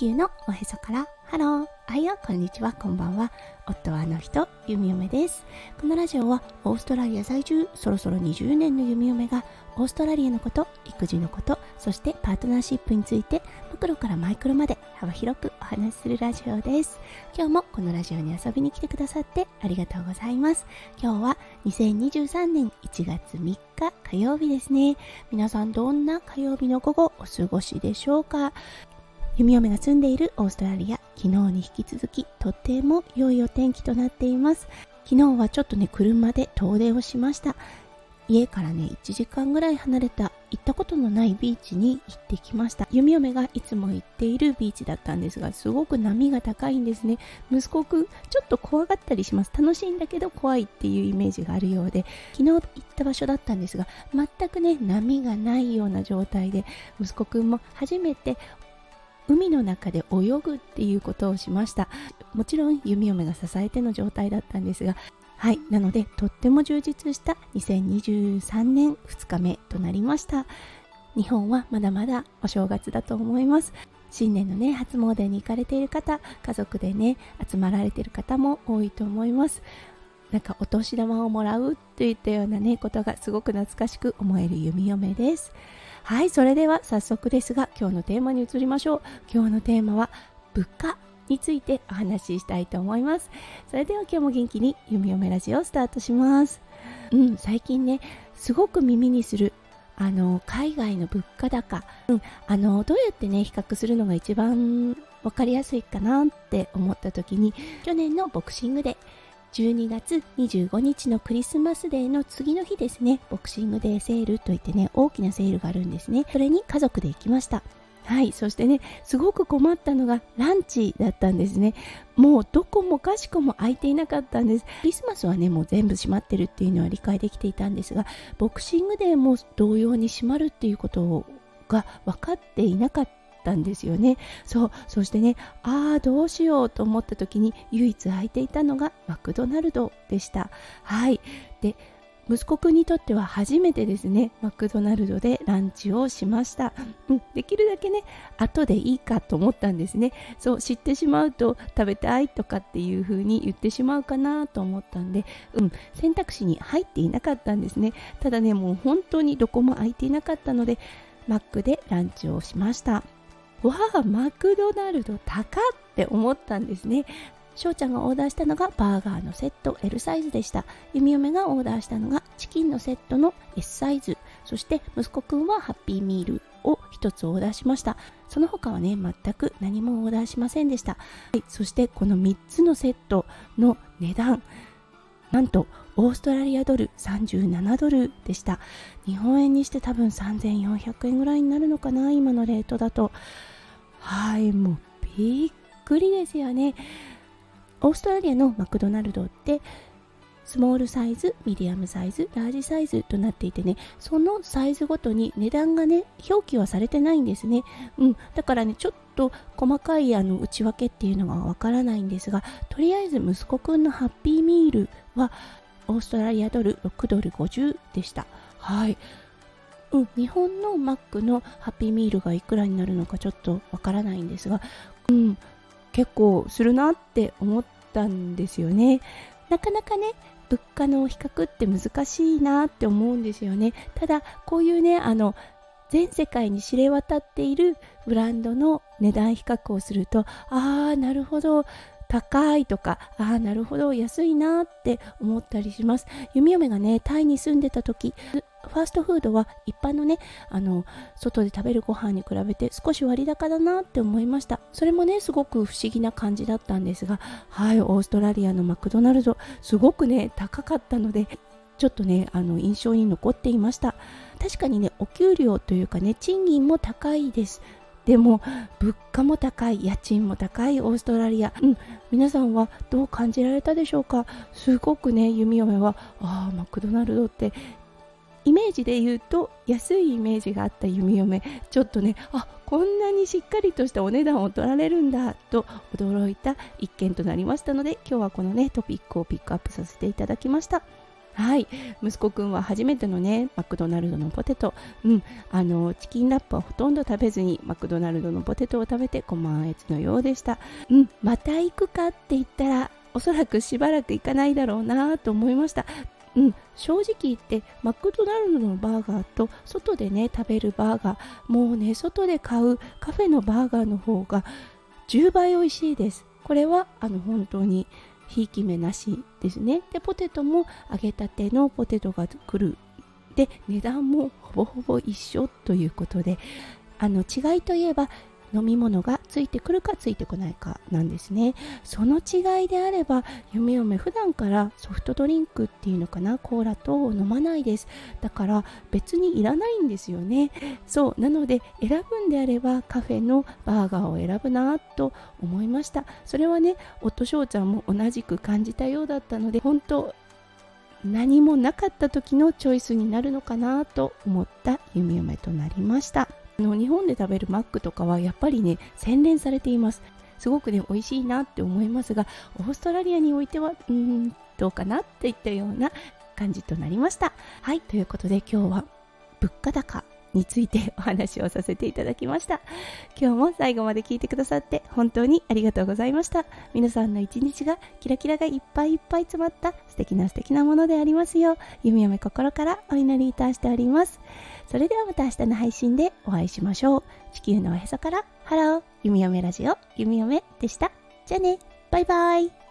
地球のおへそからハロー、あいよ、こんにちは、こんばんは。夫はあの人、弓嫁です。このラジオはオーストラリア在住、そろそろ20年の弓嫁がオーストラリアのこと、育児のこと、そしてパートナーシップについてマクロからマイクロまで幅広くお話しするラジオです。今日もこのラジオに遊びに来てくださってありがとうございます。今日は2023年1月3日火曜日ですね。皆さんどんな火曜日の午後お過ごしでしょうか？弓嫁が住んでいるオーストラリア、昨日に引き続きとても良いお天気となっています。昨日はちょっとね、車で遠出をしました。家からね、1時間ぐらい離れた行ったことのないビーチに行ってきました。弓嫁がいつも行っているビーチだったんですが、すごく波が高いんですね。息子くん、ちょっと怖がったりします。楽しいんだけど怖いっていうイメージがあるようで、昨日行った場所だったんですが、全くね、波がないような状態で、息子くんも初めて海の中で泳ぐっていうことをしました。もちろん弓嫁が支えての状態だったんですが。はい。なのでとっても充実した2023年2日目となりました。日本はまだまだお正月だと思います。新年のね初詣に行かれている方家族でね集まられている方も多いと思います。なんかお年玉をもらうといったようなねことがすごく懐かしく思える弓嫁です。はいそれでは早速ですが今日のテーマに移りましょう。今日のテーマは物価についてお話ししたいと思います。それでは今日も元気に弓嫁ラジオをスタートします。うん最近ねすごく耳にするあの海外の物価高、うん、あのどうやってね比較するのが一番分かりやすいかなって思った時に去年のボクシングで12月25日のクリスマスデーの次の日ですね、ボクシングデーセールといってね、大きなセールがあるんですね。それに家族で行きました。はい、そしてね、すごく困ったのがランチだったんですね。もうどこもかしこも空いていなかったんです。クリスマスはね、もう全部閉まってるっていうのは理解できていたんですが、ボクシングデーも同様に閉まるっていうことが分かっていなかったったんですよね。そうそしてねああどうしようと思った時に唯一空いていたのがマクドナルドでした。はい。で息子くんにとっては初めてですねマクドナルドでランチをしました、うん、できるだけね後でいいかと思ったんですね。そう知ってしまうと食べたいとかっていう風に言ってしまうかなと思ったんでうん。選択肢に入っていなかったんですね。ただねもう本当にどこも空いていなかったのでマックでランチをしました。わあマクドナルド高って思ったんですね。翔ちゃんがオーダーしたのがバーガーのセット L サイズでした。弓嫁がオーダーしたのがチキンのセットの S サイズ。そして息子くんはハッピーミールを1つオーダーしました。その他はね全く何もオーダーしませんでした、はい、そしてこの3つのセットの値段。なんとオーストラリアドル37ドルでした。日本円にして多分3400円ぐらいになるのかな今のレートだと。はいもうびっくりですよね。オーストラリアのマクドナルドってスモールサイズ、ミディアムサイズ、ラージサイズとなっていてね、そのサイズごとに値段がね、表記はされてないんですね。うん、だからね、ちょっと細かいあの内訳っていうのがわからないんですが、とりあえず息子くんのハッピーミールはオーストラリアドル6ドル50でした。はい。うん、日本のマックのハッピーミールがいくらになるのかちょっとわからないんですが、うん、結構するなって思ったんですよね。なかなかね、物価の比較って難しいなって思うんですよね。ただ、こういうね、あの、全世界に知れ渡っているブランドの値段比較をすると、ああ、なるほど、高いとか、ああ、なるほど、安いなって思ったりします。弓嫁がね、タイに住んでた時、ファーストフードは一般のね、あの、外で食べるご飯に比べて少し割高だなって思いました。それもね、すごく不思議な感じだったんですが、はい、オーストラリアのマクドナルド、すごくね、高かったので、ちょっとね、あの、印象に残っていました。確かにね、お給料というかね、賃金も高いです。でも物価も高い家賃も高いオーストラリア、うん、皆さんはどう感じられたでしょうか？すごくね弓嫁はああマクドナルドってイメージで言うと安いイメージがあった弓嫁。ちょっとねあこんなにしっかりとしたお値段を取られるんだと驚いた一件となりましたので今日はこのねトピックをピックアップさせていただきました。はい。息子くんは初めてのねマクドナルドのポテト。うん。あのチキンラップはほとんど食べずにマクドナルドのポテトを食べてご満悦のようでした。うん。また行くかって言ったらおそらくしばらく行かないだろうなと思いました。うん、正直言ってマクドナルドのバーガーと外でね食べるバーガーもうね外で買うカフェのバーガーの方が10倍美味しいです。これはあの本当にひいき目なしですね。でポテトも揚げたてのポテトが来る。で値段もほぼほぼ一緒ということであの違いといえば飲み物がついてくるかついてこないかなんですね。その違いであれば夢嫁普段からソフトドリンクっていうのかなコーラと飲まないです。だから別にいらないんですよね。そうなので選ぶんであればカフェのバーガーを選ぶなと思いました。それはね夫翔ちゃんも同じく感じたようだったので本当何もなかった時のチョイスになるのかなと思った弓嫁となりました。あの日本で食べるマックとかはやっぱりね洗練されています。すごくね美味しいなって思いますがオーストラリアにおいてはうんどうかなっていったような感じとなりました。はいということで今日は物価高。についてお話をさせていただきました。今日も最後まで聞いてくださって本当にありがとうございました。皆さんの一日がキラキラがいっぱいいっぱい詰まった素敵な素敵なものでありますよう弓嫁心からお祈りいたしております。それではまた明日の配信でお会いしましょう。地球のおへそからハロー弓嫁ラジオ弓嫁でした。じゃあね。バイバイ。